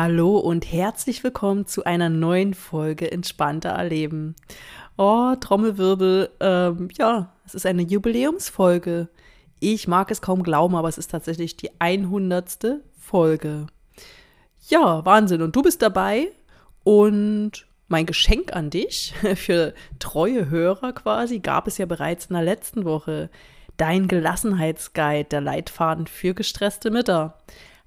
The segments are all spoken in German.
Hallo und herzlich willkommen zu einer neuen Folge Entspannter Erleben. Oh, Trommelwirbel, ähm, ja, es ist eine Jubiläumsfolge. Ich mag es kaum glauben, aber es ist tatsächlich die 100. Folge. Ja, Wahnsinn. Und du bist dabei. Und mein Geschenk an dich für treue Hörer quasi gab es ja bereits in der letzten Woche. Dein Gelassenheitsguide, der Leitfaden für gestresste Mütter.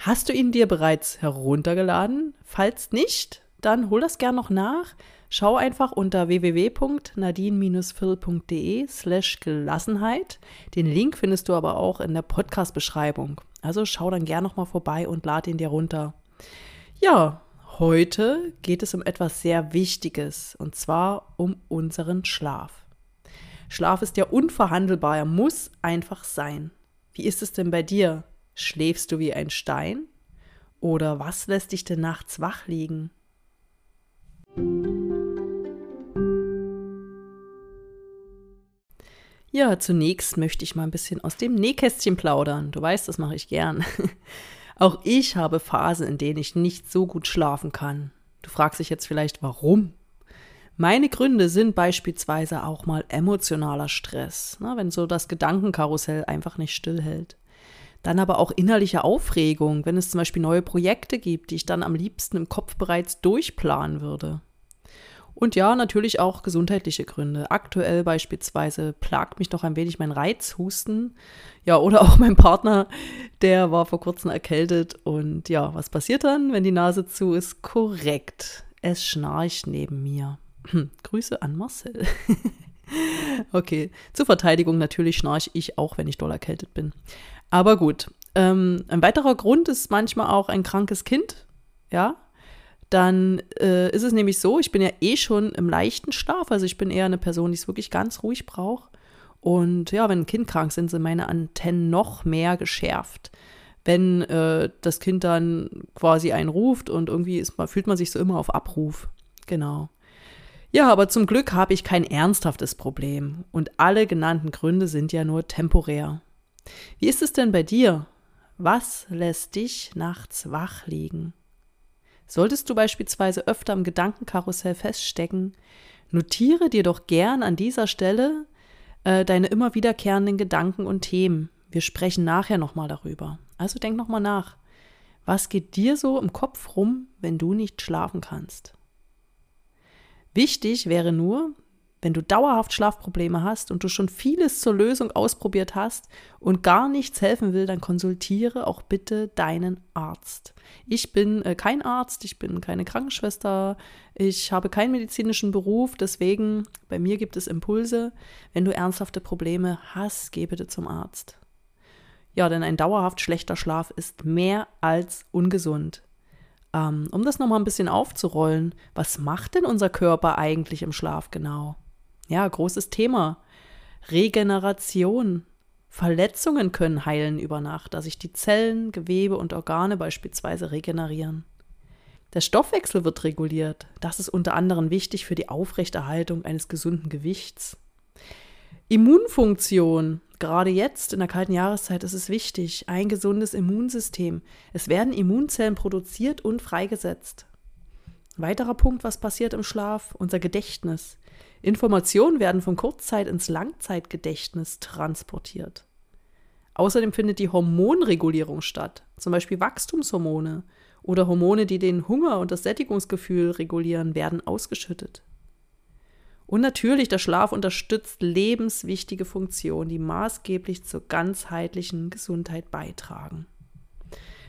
Hast du ihn dir bereits heruntergeladen? Falls nicht, dann hol das gern noch nach. Schau einfach unter www.nadine-phil.de slash Gelassenheit. Den Link findest du aber auch in der Podcast-Beschreibung. Also schau dann gern nochmal vorbei und lad ihn dir runter. Ja, heute geht es um etwas sehr Wichtiges und zwar um unseren Schlaf. Schlaf ist ja unverhandelbar, er muss einfach sein. Wie ist es denn bei dir? Schläfst du wie ein Stein? Oder was lässt dich denn nachts wach liegen? Ja, zunächst möchte ich mal ein bisschen aus dem Nähkästchen plaudern. Du weißt, das mache ich gern. Auch ich habe Phasen, in denen ich nicht so gut schlafen kann. Du fragst dich jetzt vielleicht, warum? Meine Gründe sind beispielsweise auch mal emotionaler Stress, ne, wenn so das Gedankenkarussell einfach nicht stillhält. Dann aber auch innerliche Aufregung, wenn es zum Beispiel neue Projekte gibt, die ich dann am liebsten im Kopf bereits durchplanen würde. Und ja, natürlich auch gesundheitliche Gründe. Aktuell beispielsweise plagt mich noch ein wenig mein Reizhusten. Ja, oder auch mein Partner, der war vor kurzem erkältet. Und ja, was passiert dann, wenn die Nase zu ist? Korrekt. Es schnarcht neben mir. Grüße an Marcel. okay, zur Verteidigung natürlich schnarche ich auch, wenn ich doll erkältet bin. Aber gut. Ähm, ein weiterer Grund ist manchmal auch ein krankes Kind. Ja. Dann äh, ist es nämlich so, ich bin ja eh schon im leichten Schlaf. Also ich bin eher eine Person, die es wirklich ganz ruhig braucht. Und ja, wenn ein Kind krank sind, sind meine Antennen noch mehr geschärft. Wenn äh, das Kind dann quasi einen ruft und irgendwie ist, fühlt man sich so immer auf Abruf. Genau. Ja, aber zum Glück habe ich kein ernsthaftes Problem. Und alle genannten Gründe sind ja nur temporär. Wie ist es denn bei dir? Was lässt dich nachts wach liegen? Solltest du beispielsweise öfter im Gedankenkarussell feststecken, notiere dir doch gern an dieser Stelle äh, deine immer wiederkehrenden Gedanken und Themen. Wir sprechen nachher nochmal darüber. Also denk nochmal nach. Was geht dir so im Kopf rum, wenn du nicht schlafen kannst? Wichtig wäre nur, wenn du dauerhaft Schlafprobleme hast und du schon vieles zur Lösung ausprobiert hast und gar nichts helfen will, dann konsultiere auch bitte deinen Arzt. Ich bin äh, kein Arzt, ich bin keine Krankenschwester, ich habe keinen medizinischen Beruf, deswegen bei mir gibt es Impulse. Wenn du ernsthafte Probleme hast, geh bitte zum Arzt. Ja, denn ein dauerhaft schlechter Schlaf ist mehr als ungesund. Ähm, um das nochmal ein bisschen aufzurollen, was macht denn unser Körper eigentlich im Schlaf genau? Ja, großes Thema. Regeneration. Verletzungen können heilen über Nacht, da sich die Zellen, Gewebe und Organe beispielsweise regenerieren. Der Stoffwechsel wird reguliert. Das ist unter anderem wichtig für die Aufrechterhaltung eines gesunden Gewichts. Immunfunktion. Gerade jetzt in der kalten Jahreszeit ist es wichtig. Ein gesundes Immunsystem. Es werden Immunzellen produziert und freigesetzt. Weiterer Punkt, was passiert im Schlaf? Unser Gedächtnis. Informationen werden von Kurzzeit ins Langzeitgedächtnis transportiert. Außerdem findet die Hormonregulierung statt, zum Beispiel Wachstumshormone oder Hormone, die den Hunger und das Sättigungsgefühl regulieren, werden ausgeschüttet. Und natürlich, der Schlaf unterstützt lebenswichtige Funktionen, die maßgeblich zur ganzheitlichen Gesundheit beitragen.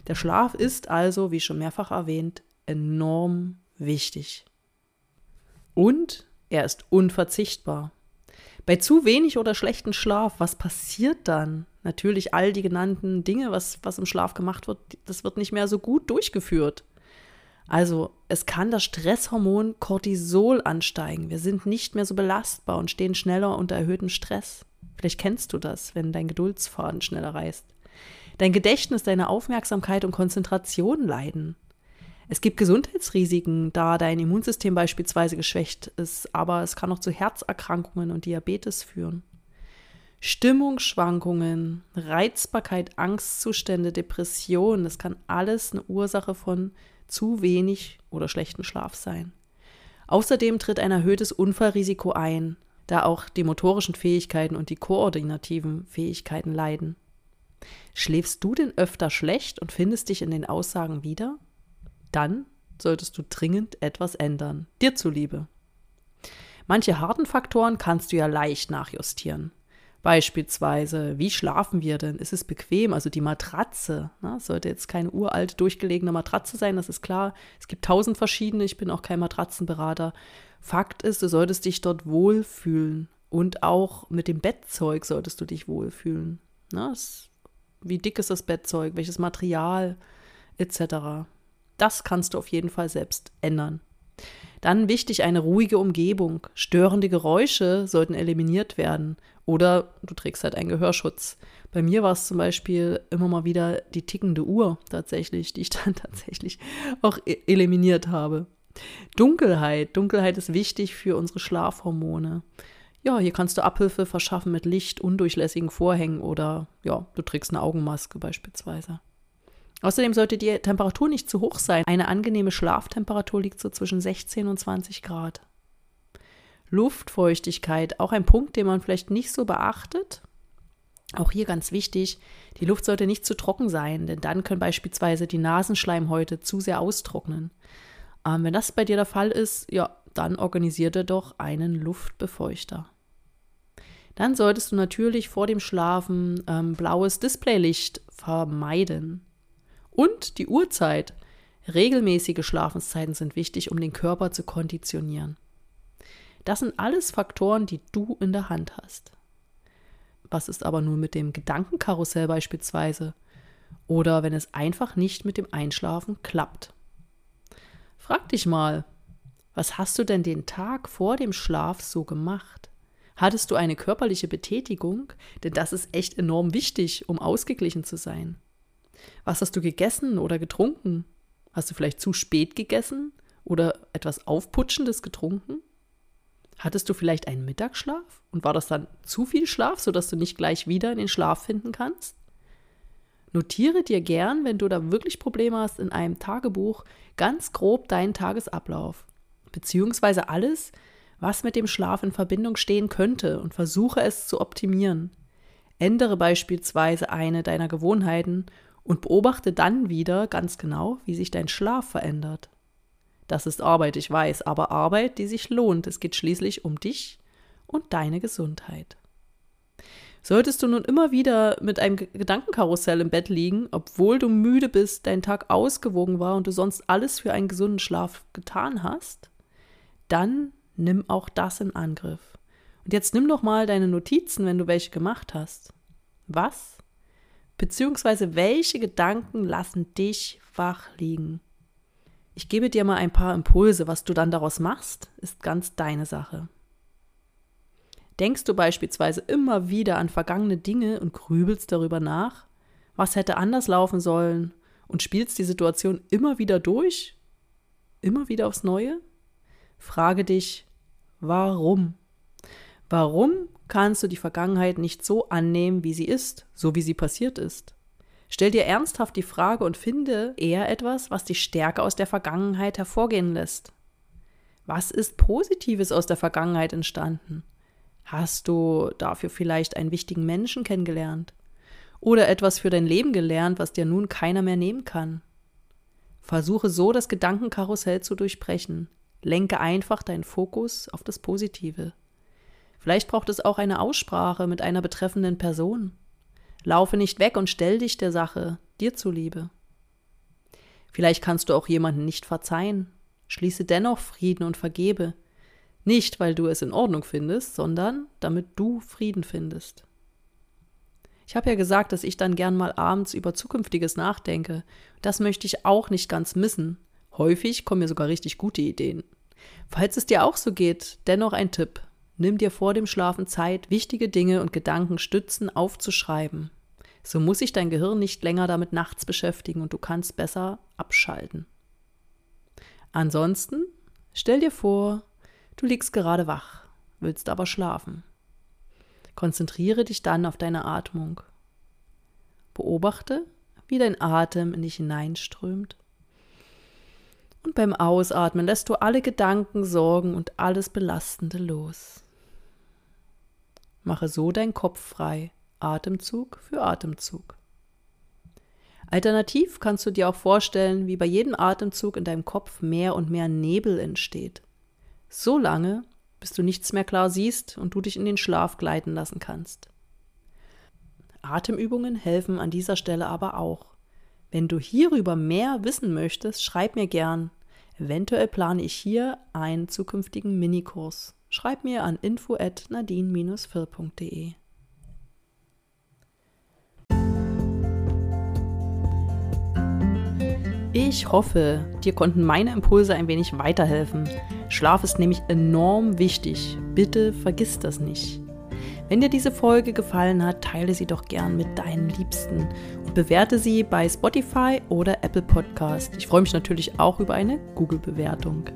Der Schlaf ist also, wie schon mehrfach erwähnt, enorm wichtig. Und er ist unverzichtbar. Bei zu wenig oder schlechten Schlaf, was passiert dann? Natürlich all die genannten Dinge, was, was im Schlaf gemacht wird, das wird nicht mehr so gut durchgeführt. Also es kann das Stresshormon Cortisol ansteigen. Wir sind nicht mehr so belastbar und stehen schneller unter erhöhtem Stress. Vielleicht kennst du das, wenn dein Geduldsfaden schneller reißt. Dein Gedächtnis, deine Aufmerksamkeit und Konzentration leiden. Es gibt Gesundheitsrisiken, da dein Immunsystem beispielsweise geschwächt ist, aber es kann auch zu Herzerkrankungen und Diabetes führen. Stimmungsschwankungen, Reizbarkeit, Angstzustände, Depressionen, das kann alles eine Ursache von zu wenig oder schlechten Schlaf sein. Außerdem tritt ein erhöhtes Unfallrisiko ein, da auch die motorischen Fähigkeiten und die koordinativen Fähigkeiten leiden. Schläfst du denn öfter schlecht und findest dich in den Aussagen wieder? Dann solltest du dringend etwas ändern, dir zuliebe. Manche harten Faktoren kannst du ja leicht nachjustieren. Beispielsweise, wie schlafen wir denn? Ist es bequem? Also die Matratze. Ne? Sollte jetzt keine uralte, durchgelegene Matratze sein, das ist klar. Es gibt tausend verschiedene, ich bin auch kein Matratzenberater. Fakt ist, du solltest dich dort wohlfühlen. Und auch mit dem Bettzeug solltest du dich wohlfühlen. Ne? Wie dick ist das Bettzeug? Welches Material? Etc. Das kannst du auf jeden Fall selbst ändern. Dann wichtig eine ruhige Umgebung. Störende Geräusche sollten eliminiert werden. Oder du trägst halt einen Gehörschutz. Bei mir war es zum Beispiel immer mal wieder die tickende Uhr tatsächlich, die ich dann tatsächlich auch e-, eliminiert habe. Dunkelheit. Dunkelheit ist wichtig für unsere Schlafhormone. Ja, hier kannst du Abhilfe verschaffen mit Licht, undurchlässigen Vorhängen oder ja, du trägst eine Augenmaske beispielsweise. Außerdem sollte die Temperatur nicht zu hoch sein. Eine angenehme Schlaftemperatur liegt so zwischen 16 und 20 Grad. Luftfeuchtigkeit, auch ein Punkt, den man vielleicht nicht so beachtet. Auch hier ganz wichtig, die Luft sollte nicht zu trocken sein, denn dann können beispielsweise die Nasenschleimhäute zu sehr austrocknen. Ähm, wenn das bei dir der Fall ist, ja, dann organisiere doch einen Luftbefeuchter. Dann solltest du natürlich vor dem Schlafen ähm, blaues Displaylicht vermeiden. Und die Uhrzeit. Regelmäßige Schlafenszeiten sind wichtig, um den Körper zu konditionieren. Das sind alles Faktoren, die du in der Hand hast. Was ist aber nun mit dem Gedankenkarussell beispielsweise? Oder wenn es einfach nicht mit dem Einschlafen klappt? Frag dich mal, was hast du denn den Tag vor dem Schlaf so gemacht? Hattest du eine körperliche Betätigung? Denn das ist echt enorm wichtig, um ausgeglichen zu sein. Was hast du gegessen oder getrunken? Hast du vielleicht zu spät gegessen oder etwas Aufputschendes getrunken? Hattest du vielleicht einen Mittagsschlaf und war das dann zu viel Schlaf, sodass du nicht gleich wieder in den Schlaf finden kannst? Notiere dir gern, wenn du da wirklich Probleme hast, in einem Tagebuch ganz grob deinen Tagesablauf, beziehungsweise alles, was mit dem Schlaf in Verbindung stehen könnte und versuche es zu optimieren. Ändere beispielsweise eine deiner Gewohnheiten und beobachte dann wieder ganz genau, wie sich dein Schlaf verändert. Das ist Arbeit, ich weiß, aber Arbeit, die sich lohnt. Es geht schließlich um dich und deine Gesundheit. Solltest du nun immer wieder mit einem Gedankenkarussell im Bett liegen, obwohl du müde bist, dein Tag ausgewogen war und du sonst alles für einen gesunden Schlaf getan hast, dann nimm auch das in Angriff. Und jetzt nimm doch mal deine Notizen, wenn du welche gemacht hast. Was beziehungsweise welche Gedanken lassen dich wach liegen? Ich gebe dir mal ein paar Impulse, was du dann daraus machst, ist ganz deine Sache. Denkst du beispielsweise immer wieder an vergangene Dinge und grübelst darüber nach, was hätte anders laufen sollen und spielst die Situation immer wieder durch, immer wieder aufs Neue? Frage dich, warum? Warum kannst du die Vergangenheit nicht so annehmen, wie sie ist, so wie sie passiert ist? Stell dir ernsthaft die Frage und finde eher etwas, was die Stärke aus der Vergangenheit hervorgehen lässt. Was ist Positives aus der Vergangenheit entstanden? Hast du dafür vielleicht einen wichtigen Menschen kennengelernt? Oder etwas für dein Leben gelernt, was dir nun keiner mehr nehmen kann? Versuche so das Gedankenkarussell zu durchbrechen. Lenke einfach deinen Fokus auf das Positive. Vielleicht braucht es auch eine Aussprache mit einer betreffenden Person. Laufe nicht weg und stell dich der Sache, dir zuliebe. Vielleicht kannst du auch jemanden nicht verzeihen. Schließe dennoch Frieden und vergebe. Nicht, weil du es in Ordnung findest, sondern damit du Frieden findest. Ich habe ja gesagt, dass ich dann gern mal abends über Zukünftiges nachdenke. Das möchte ich auch nicht ganz missen. Häufig kommen mir sogar richtig gute Ideen. Falls es dir auch so geht, dennoch ein Tipp. Nimm dir vor dem Schlafen Zeit, wichtige Dinge und Gedanken stützen aufzuschreiben. So muss sich dein Gehirn nicht länger damit nachts beschäftigen und du kannst besser abschalten. Ansonsten stell dir vor, du liegst gerade wach, willst aber schlafen. Konzentriere dich dann auf deine Atmung. Beobachte, wie dein Atem in dich hineinströmt. Und beim Ausatmen lässt du alle Gedanken, Sorgen und alles Belastende los. Mache so deinen Kopf frei, Atemzug für Atemzug. Alternativ kannst du dir auch vorstellen, wie bei jedem Atemzug in deinem Kopf mehr und mehr Nebel entsteht. So lange, bis du nichts mehr klar siehst und du dich in den Schlaf gleiten lassen kannst. Atemübungen helfen an dieser Stelle aber auch. Wenn du hierüber mehr wissen möchtest, schreib mir gern. Eventuell plane ich hier einen zukünftigen Minikurs. Schreib mir an info@nadine-phil.de. Ich hoffe, dir konnten meine Impulse ein wenig weiterhelfen. Schlaf ist nämlich enorm wichtig. Bitte vergiss das nicht. Wenn dir diese Folge gefallen hat, teile sie doch gern mit deinen Liebsten und bewerte sie bei Spotify oder Apple Podcast. Ich freue mich natürlich auch über eine Google-Bewertung.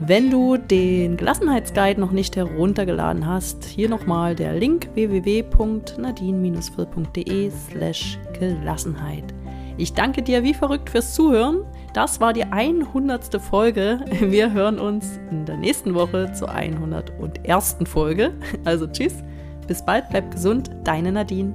Wenn du den Gelassenheitsguide noch nicht heruntergeladen hast, hier nochmal der Link www.nadine-phil.de slash Gelassenheit. Ich danke dir wie verrückt fürs Zuhören. Das war die 100. Folge. Wir hören uns in der nächsten Woche zur 101. Folge. Also tschüss bis bald, bleib gesund, deine Nadine.